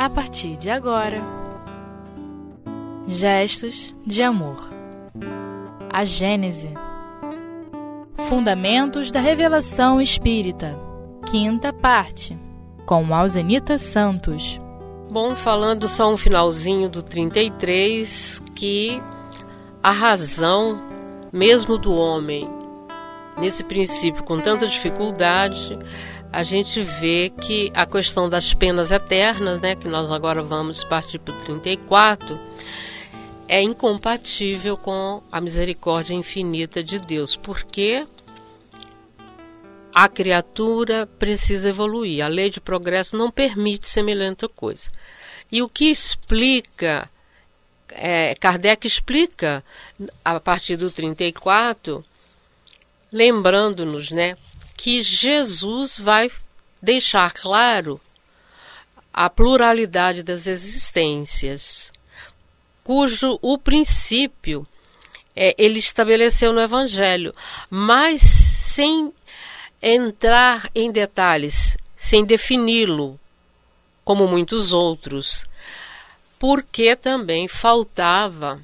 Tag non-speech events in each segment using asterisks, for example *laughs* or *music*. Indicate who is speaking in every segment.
Speaker 1: a partir de agora. Gestos de amor. A Gênese. Fundamentos da Revelação Espírita. Quinta parte. Com Alzenita Santos.
Speaker 2: Bom, falando só um finalzinho do 33, que a razão mesmo do homem nesse princípio com tanta dificuldade, a gente vê que a questão das penas eternas, né, que nós agora vamos partir para o 34, é incompatível com a misericórdia infinita de Deus, porque a criatura precisa evoluir. A lei de progresso não permite semelhante coisa. E o que explica, é, Kardec explica a partir do 34, lembrando-nos, né, que Jesus vai deixar claro a pluralidade das existências, cujo o princípio é, ele estabeleceu no Evangelho, mas sem entrar em detalhes, sem defini-lo, como muitos outros, porque também faltava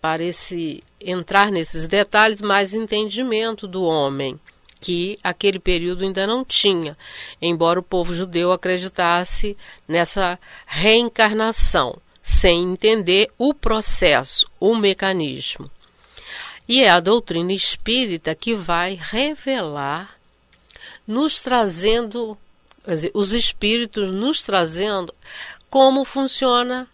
Speaker 2: para esse entrar nesses detalhes mais entendimento do homem que aquele período ainda não tinha, embora o povo judeu acreditasse nessa reencarnação, sem entender o processo, o mecanismo. E é a doutrina espírita que vai revelar, nos trazendo, dizer, os espíritos nos trazendo como funciona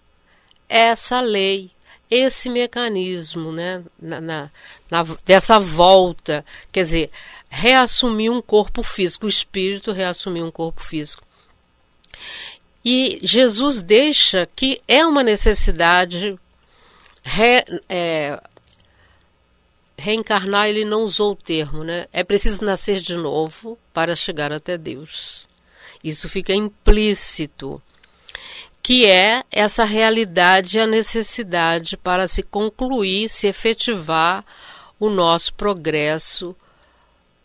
Speaker 2: essa lei, esse mecanismo, né, na, na, na, dessa volta, quer dizer, reassumir um corpo físico, o espírito reassumir um corpo físico. E Jesus deixa que é uma necessidade re, é, reencarnar, ele não usou o termo, né? É preciso nascer de novo para chegar até Deus. Isso fica implícito, que é essa realidade e a necessidade para se concluir, se efetivar o nosso progresso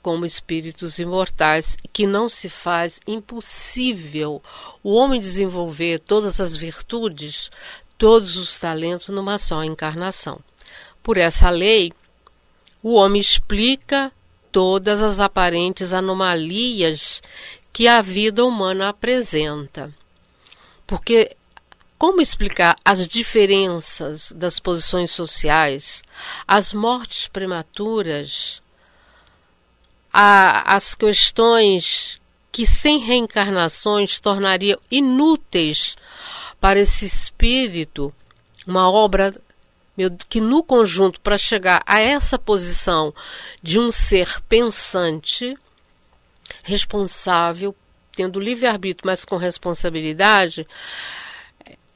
Speaker 2: como espíritos imortais, que não se faz impossível o homem desenvolver todas as virtudes, todos os talentos numa só encarnação. Por essa lei, o homem explica todas as aparentes anomalias que a vida humana apresenta. Porque como explicar as diferenças das posições sociais, as mortes prematuras, a, as questões que sem reencarnações tornariam inúteis para esse espírito uma obra meu, que no conjunto para chegar a essa posição de um ser pensante, responsável, tendo livre-arbítrio, mas com responsabilidade,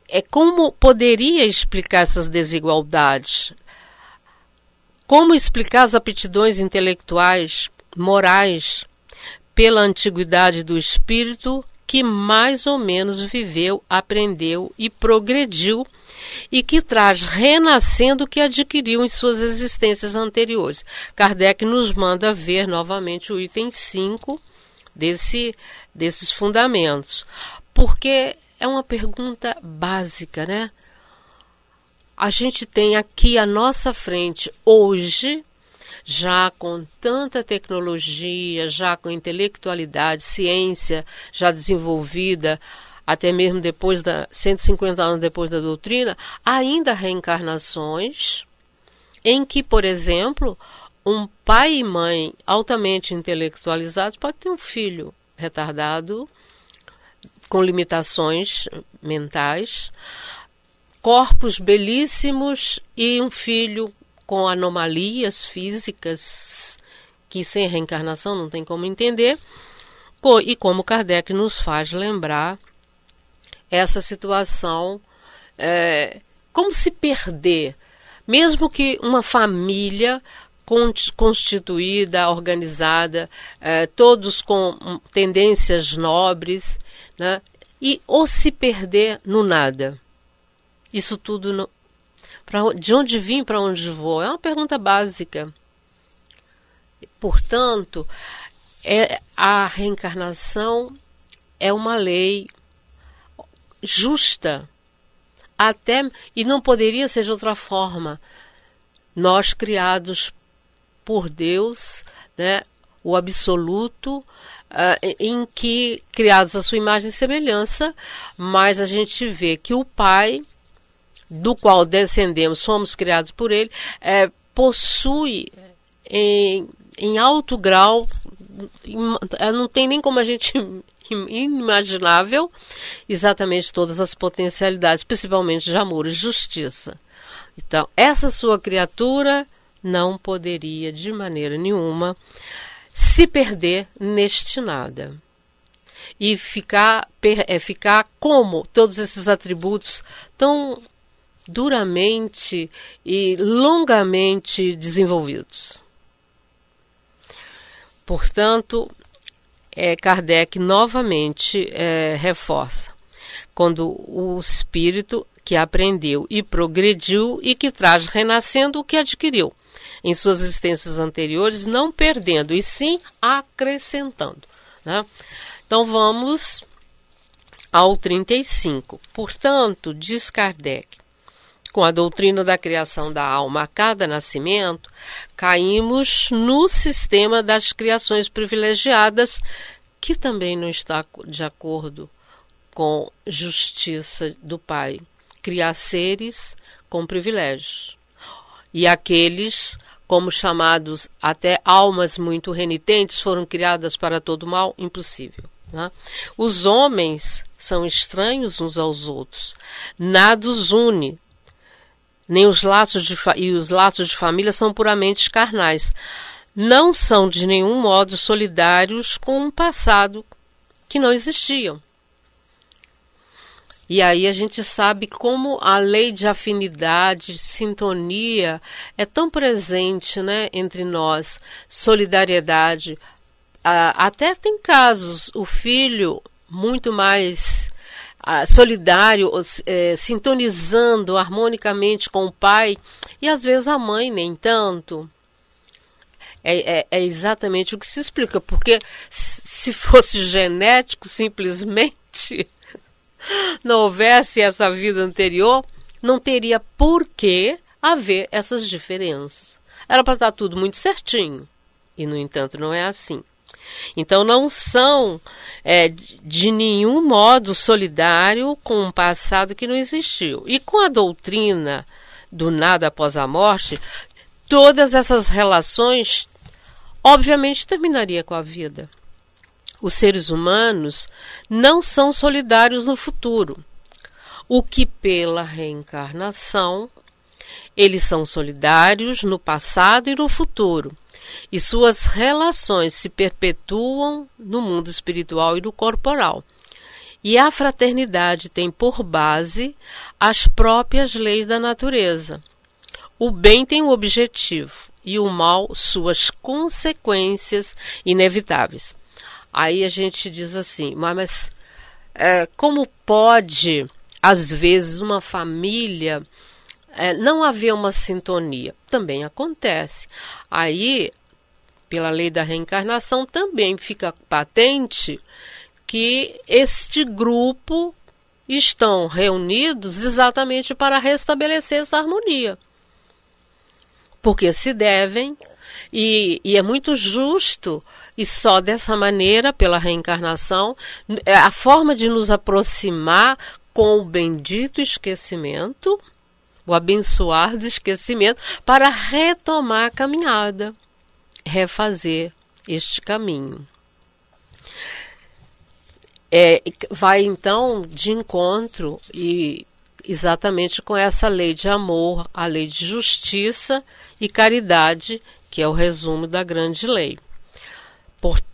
Speaker 2: é como poderia explicar essas desigualdades? Como explicar as aptidões intelectuais morais pela antiguidade do espírito que mais ou menos viveu, aprendeu e progrediu e que traz renascendo o que adquiriu em suas existências anteriores. Kardec nos manda ver novamente o item 5 desse, desses fundamentos, porque é uma pergunta básica, né? A gente tem aqui à nossa frente hoje já com tanta tecnologia, já com intelectualidade, ciência já desenvolvida, até mesmo depois da 150 anos depois da doutrina, ainda reencarnações em que, por exemplo, um pai e mãe altamente intelectualizados pode ter um filho retardado com limitações mentais, corpos belíssimos e um filho com anomalias físicas que sem reencarnação não tem como entender, e como Kardec nos faz lembrar essa situação, é, como se perder, mesmo que uma família constituída, organizada, é, todos com tendências nobres, né? e ou se perder no nada. Isso tudo no, Pra, de onde vim para onde vou? É uma pergunta básica. Portanto, é, a reencarnação é uma lei justa. Até e não poderia ser de outra forma. Nós criados por Deus, né, o absoluto, uh, em que criados à sua imagem e semelhança, mas a gente vê que o Pai, do qual descendemos, somos criados por Ele, é, possui em, em alto grau, não tem nem como a gente *laughs* inimaginável exatamente todas as potencialidades, principalmente de amor e justiça. Então, essa sua criatura não poderia de maneira nenhuma se perder neste nada. E ficar, é, ficar como todos esses atributos tão duramente e longamente desenvolvidos. Portanto, é, Kardec novamente é, reforça quando o espírito que aprendeu e progrediu e que traz renascendo o que adquiriu em suas existências anteriores, não perdendo, e sim acrescentando. Né? Então vamos ao 35. Portanto, diz Kardec, com a doutrina da criação da alma a cada nascimento, caímos no sistema das criações privilegiadas, que também não está de acordo com justiça do Pai. Criar seres com privilégios. E aqueles como chamados até almas muito renitentes, foram criadas para todo mal? Impossível. Né? Os homens são estranhos uns aos outros. Nada os une. Nem os laços de e os laços de família são puramente carnais. Não são de nenhum modo solidários com um passado que não existiam. E aí a gente sabe como a lei de afinidade, sintonia é tão presente né, entre nós, solidariedade. Até tem casos, o filho muito mais ah, solidário, eh, sintonizando harmonicamente com o pai, e às vezes a mãe nem tanto. É, é, é, exatamente o que se explica, porque se fosse genético, simplesmente não houvesse essa vida anterior, não teria por que haver essas diferenças. Era para estar tudo muito certinho. E, no entanto, não é assim. Então, não são é, de nenhum modo solidário com um passado que não existiu. E com a doutrina do nada após a morte, todas essas relações, obviamente, terminaria com a vida os seres humanos não são solidários no futuro, o que pela reencarnação eles são solidários no passado e no futuro, e suas relações se perpetuam no mundo espiritual e no corporal. E a fraternidade tem por base as próprias leis da natureza. O bem tem o um objetivo e o mal suas consequências inevitáveis. Aí a gente diz assim, mas é, como pode, às vezes, uma família é, não haver uma sintonia? Também acontece. Aí, pela lei da reencarnação, também fica patente que este grupo estão reunidos exatamente para restabelecer essa harmonia. Porque se devem, e, e é muito justo e só dessa maneira, pela reencarnação, é a forma de nos aproximar com o bendito esquecimento, o abençoar do esquecimento, para retomar a caminhada, refazer este caminho. É, vai então de encontro e exatamente com essa lei de amor, a lei de justiça e caridade, que é o resumo da grande lei.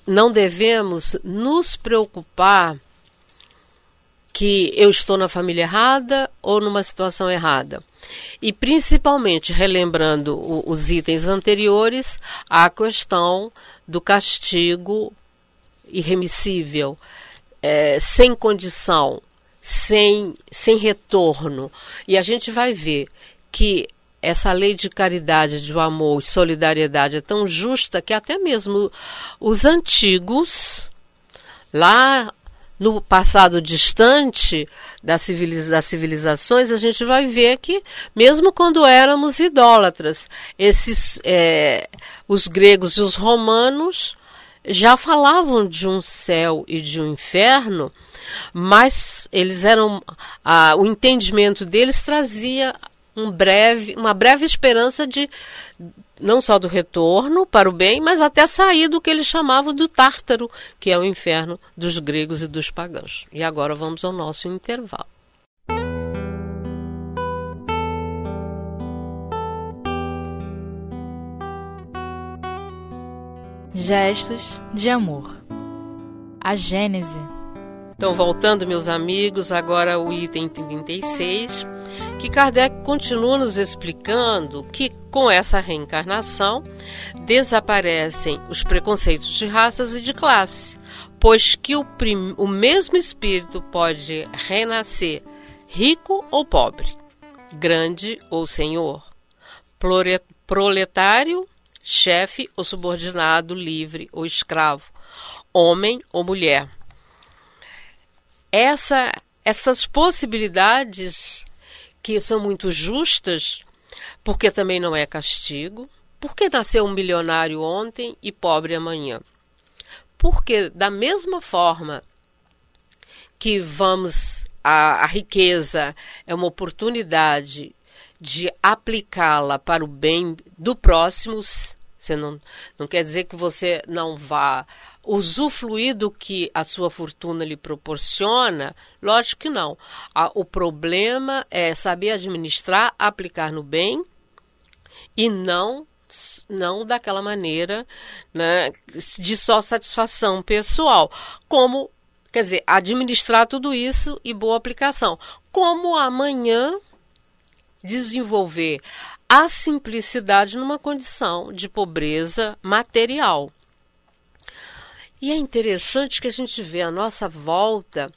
Speaker 2: Não devemos nos preocupar que eu estou na família errada ou numa situação errada. E principalmente, relembrando o, os itens anteriores, a questão do castigo irremissível, é, sem condição, sem, sem retorno. E a gente vai ver que essa lei de caridade, de amor e solidariedade é tão justa que até mesmo os antigos, lá no passado distante das, civiliza das civilizações, a gente vai ver que, mesmo quando éramos idólatras, esses, é, os gregos e os romanos já falavam de um céu e de um inferno, mas eles eram a, o entendimento deles trazia um breve, uma breve esperança de não só do retorno para o bem, mas até sair do que eles chamavam do Tártaro, que é o inferno dos gregos e dos pagãos. E agora vamos ao nosso intervalo.
Speaker 1: Gestos de amor. A Gênese.
Speaker 2: Então, voltando, meus amigos, agora o item 36 que Kardec continua nos explicando que com essa reencarnação desaparecem os preconceitos de raças e de classe, pois que o, o mesmo espírito pode renascer rico ou pobre, grande ou senhor, proletário, chefe ou subordinado, livre ou escravo, homem ou mulher. Essa, essas possibilidades que são muito justas, porque também não é castigo. Porque nasceu um milionário ontem e pobre amanhã? Porque, da mesma forma que vamos, a, a riqueza é uma oportunidade de aplicá-la para o bem do próximo, você não, não quer dizer que você não vá usufruir do que a sua fortuna lhe proporciona? Lógico que não. o problema é saber administrar, aplicar no bem e não não daquela maneira né, de só satisfação pessoal. Como, quer dizer, administrar tudo isso e boa aplicação. Como amanhã desenvolver a simplicidade numa condição de pobreza material. E é interessante que a gente vê à nossa volta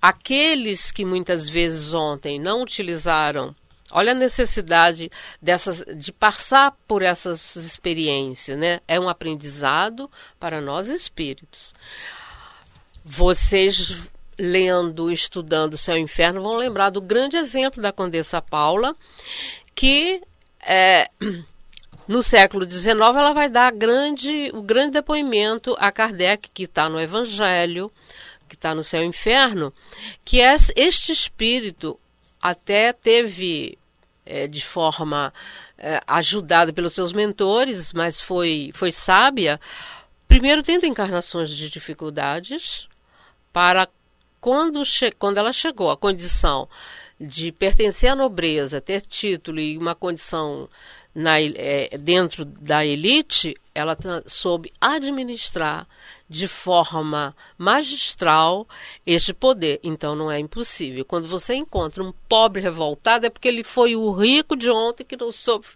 Speaker 2: aqueles que muitas vezes ontem não utilizaram. Olha a necessidade dessas, de passar por essas experiências, né? É um aprendizado para nós espíritos. Vocês lendo, estudando Céu e Inferno vão lembrar do grande exemplo da Condessa Paula, que é, no século XIX, ela vai dar grande, o grande depoimento a Kardec, que está no Evangelho, que está no céu e inferno, que é este espírito até teve é, de forma é, ajudada pelos seus mentores, mas foi, foi sábia, primeiro tendo encarnações de dificuldades, para quando, quando ela chegou à condição de pertencer à nobreza, ter título e uma condição na, é, dentro da elite, ela soube administrar de forma magistral este poder. Então não é impossível. Quando você encontra um pobre revoltado, é porque ele foi o rico de ontem que não soube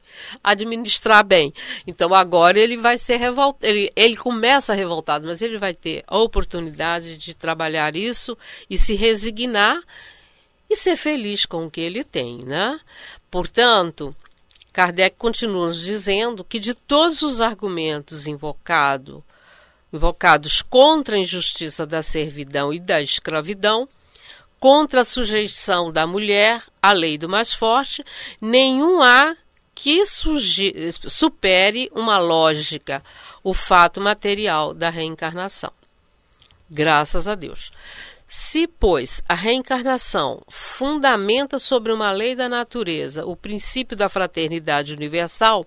Speaker 2: administrar bem. Então agora ele vai ser revoltado. Ele, ele começa revoltado, mas ele vai ter a oportunidade de trabalhar isso e se resignar e ser feliz com o que ele tem, né? Portanto, Kardec continua nos dizendo que de todos os argumentos invocado, invocados contra a injustiça da servidão e da escravidão, contra a sujeição da mulher à lei do mais forte, nenhum há que supere uma lógica, o fato material da reencarnação. Graças a Deus. Se, pois, a reencarnação fundamenta sobre uma lei da natureza o princípio da fraternidade universal,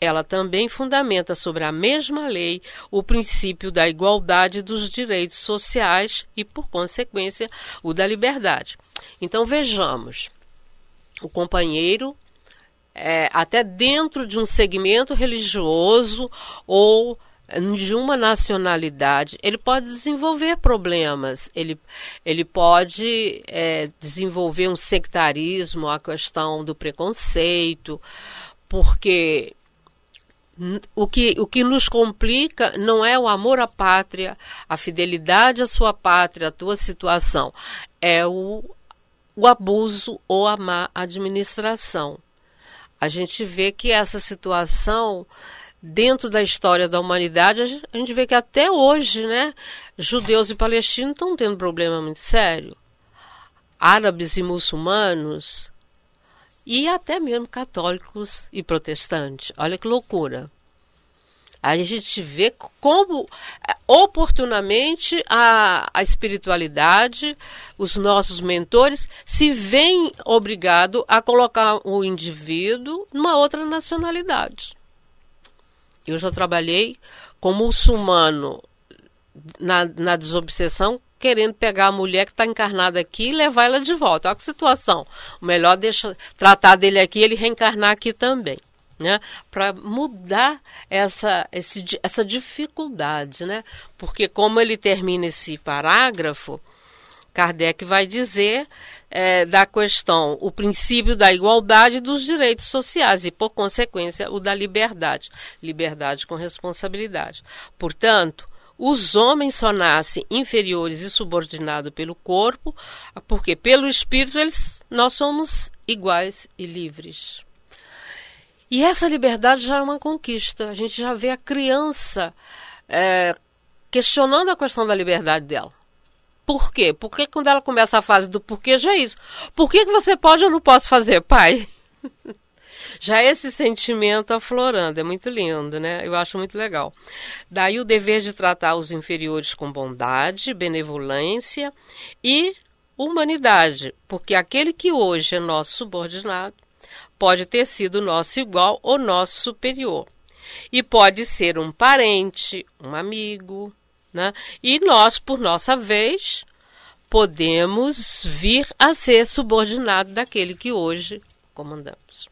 Speaker 2: ela também fundamenta sobre a mesma lei o princípio da igualdade dos direitos sociais e, por consequência, o da liberdade. Então vejamos: o companheiro, é, até dentro de um segmento religioso ou de uma nacionalidade, ele pode desenvolver problemas, ele, ele pode é, desenvolver um sectarismo, a questão do preconceito, porque o que, o que nos complica não é o amor à pátria, a fidelidade à sua pátria, a tua situação, é o, o abuso ou a má administração. A gente vê que essa situação dentro da história da humanidade, a gente vê que até hoje, né, judeus e palestinos estão tendo problema muito sério. Árabes e muçulmanos, e até mesmo católicos e protestantes. Olha que loucura. A gente vê como é, oportunamente a, a espiritualidade, os nossos mentores, se veem obrigados a colocar o indivíduo numa outra nacionalidade. Eu já trabalhei com muçulmano na, na desobsessão, querendo pegar a mulher que está encarnada aqui e levar ela de volta. Olha que situação. O melhor deixa tratar dele aqui ele reencarnar aqui também. Né, para mudar essa, esse, essa dificuldade, né? Porque como ele termina esse parágrafo, Kardec vai dizer é, da questão o princípio da igualdade dos direitos sociais e, por consequência, o da liberdade. Liberdade com responsabilidade. Portanto, os homens só nascem inferiores e subordinados pelo corpo, porque pelo espírito eles, nós somos iguais e livres. E essa liberdade já é uma conquista. A gente já vê a criança é, questionando a questão da liberdade dela. Por quê? Porque quando ela começa a fase do porquê, já é isso. Por que, que você pode ou não posso fazer, pai? *laughs* já esse sentimento aflorando, é muito lindo, né? Eu acho muito legal. Daí o dever de tratar os inferiores com bondade, benevolência e humanidade, porque aquele que hoje é nosso subordinado pode ter sido nosso igual ou nosso superior. E pode ser um parente, um amigo, né? E nós, por nossa vez, podemos vir a ser subordinado daquele que hoje comandamos.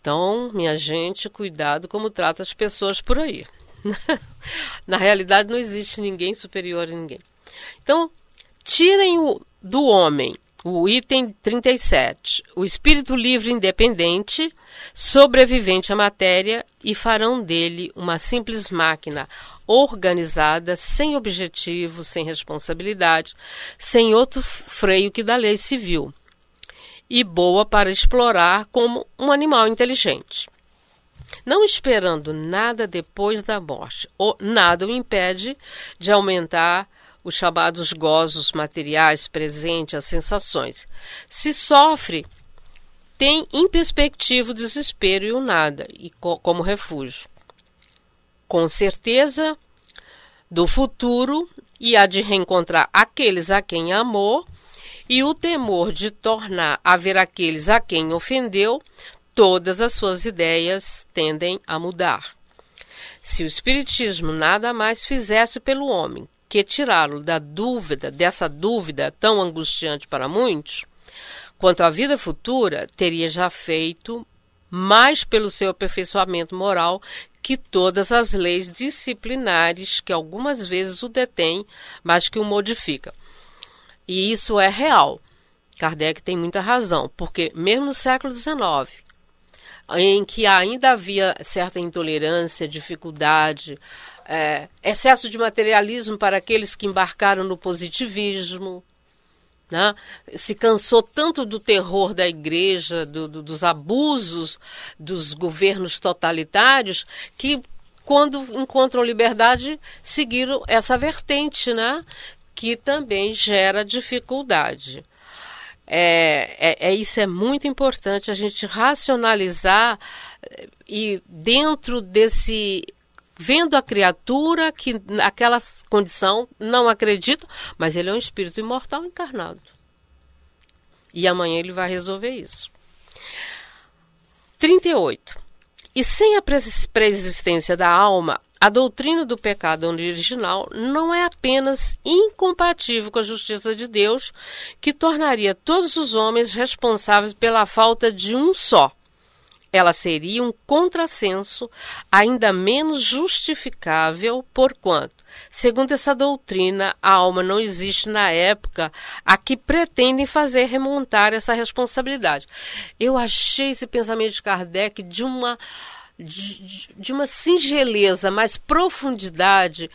Speaker 2: Então, minha gente, cuidado como trata as pessoas por aí. *laughs* Na realidade, não existe ninguém superior a ninguém. Então, tirem o, do homem o item 37, o espírito livre independente, sobrevivente à matéria, e farão dele uma simples máquina organizada, sem objetivo, sem responsabilidade, sem outro freio que da lei civil, e boa para explorar como um animal inteligente. Não esperando nada depois da morte, ou nada o impede de aumentar os chamados gozos materiais presentes, as sensações. Se sofre, tem em perspectiva o desespero e o nada, e co como refúgio. Com certeza do futuro e a de reencontrar aqueles a quem amou, e o temor de tornar a ver aqueles a quem ofendeu, todas as suas ideias tendem a mudar. Se o Espiritismo nada mais fizesse pelo homem que tirá-lo da dúvida, dessa dúvida tão angustiante para muitos, quanto à vida futura, teria já feito mais pelo seu aperfeiçoamento moral que todas as leis disciplinares que algumas vezes o detêm, mas que o modificam. E isso é real. Kardec tem muita razão, porque mesmo no século XIX, em que ainda havia certa intolerância, dificuldade, é, excesso de materialismo para aqueles que embarcaram no positivismo. Né? Se cansou tanto do terror da igreja, do, do, dos abusos dos governos totalitários, que quando encontram liberdade, seguiram essa vertente, né? que também gera dificuldade. É, é, é, isso é muito importante a gente racionalizar e dentro desse vendo a criatura que naquela condição não acredita, mas ele é um espírito imortal encarnado. E amanhã ele vai resolver isso. 38. E sem a preexistência da alma, a doutrina do pecado original não é apenas incompatível com a justiça de Deus, que tornaria todos os homens responsáveis pela falta de um só ela seria um contrassenso ainda menos justificável, porquanto, segundo essa doutrina, a alma não existe na época a que pretendem fazer remontar essa responsabilidade. Eu achei esse pensamento de Kardec de uma, de, de uma singeleza, mais profundidade.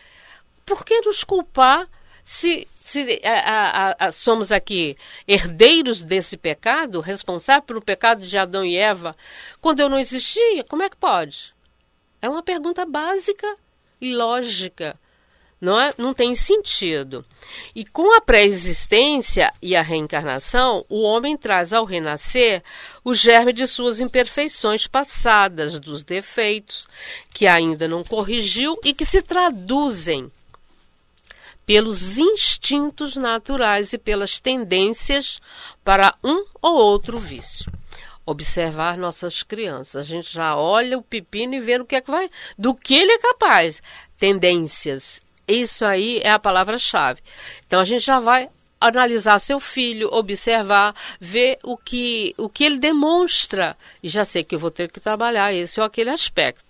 Speaker 2: Por que nos culpar se, se a, a, a, somos aqui herdeiros desse pecado, responsáveis pelo pecado de Adão e Eva, quando eu não existia, como é que pode? É uma pergunta básica e lógica. Não, é, não tem sentido. E com a pré-existência e a reencarnação, o homem traz ao renascer o germe de suas imperfeições passadas, dos defeitos que ainda não corrigiu e que se traduzem pelos instintos naturais e pelas tendências para um ou outro vício. Observar nossas crianças. A gente já olha o pepino e vê o que é que vai, do que ele é capaz. Tendências. Isso aí é a palavra-chave. Então a gente já vai analisar seu filho, observar, ver o que, o que ele demonstra. E já sei que eu vou ter que trabalhar esse ou aquele aspecto.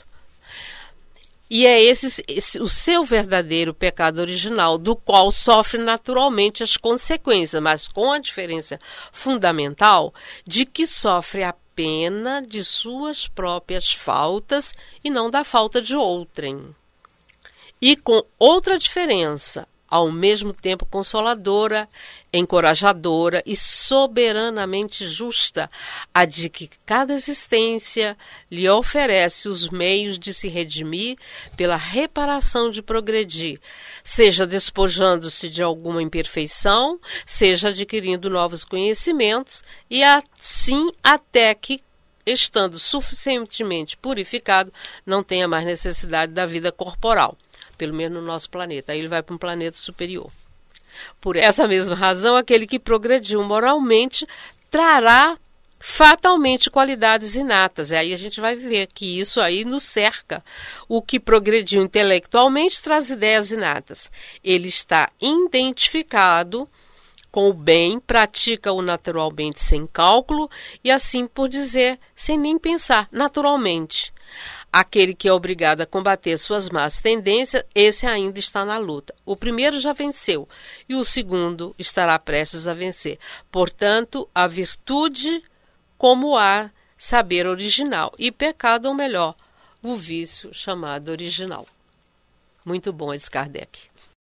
Speaker 2: E é esse, esse, o seu verdadeiro pecado original, do qual sofre naturalmente as consequências, mas com a diferença fundamental de que sofre a pena de suas próprias faltas e não da falta de outrem. E com outra diferença, ao mesmo tempo consoladora, encorajadora e soberanamente justa, a de que cada existência lhe oferece os meios de se redimir pela reparação de progredir, seja despojando-se de alguma imperfeição, seja adquirindo novos conhecimentos, e assim até que estando suficientemente purificado, não tenha mais necessidade da vida corporal pelo menos no nosso planeta. Aí ele vai para um planeta superior. Por essa mesma razão, aquele que progrediu moralmente trará fatalmente qualidades inatas. E aí a gente vai ver que isso aí nos cerca. O que progrediu intelectualmente traz ideias inatas. Ele está identificado com o bem, pratica-o naturalmente sem cálculo e assim por dizer, sem nem pensar, naturalmente. Aquele que é obrigado a combater suas más tendências, esse ainda está na luta. O primeiro já venceu e o segundo estará prestes a vencer. Portanto, a virtude como há saber original e pecado, ou melhor, o vício chamado original. Muito bom esse Kardec.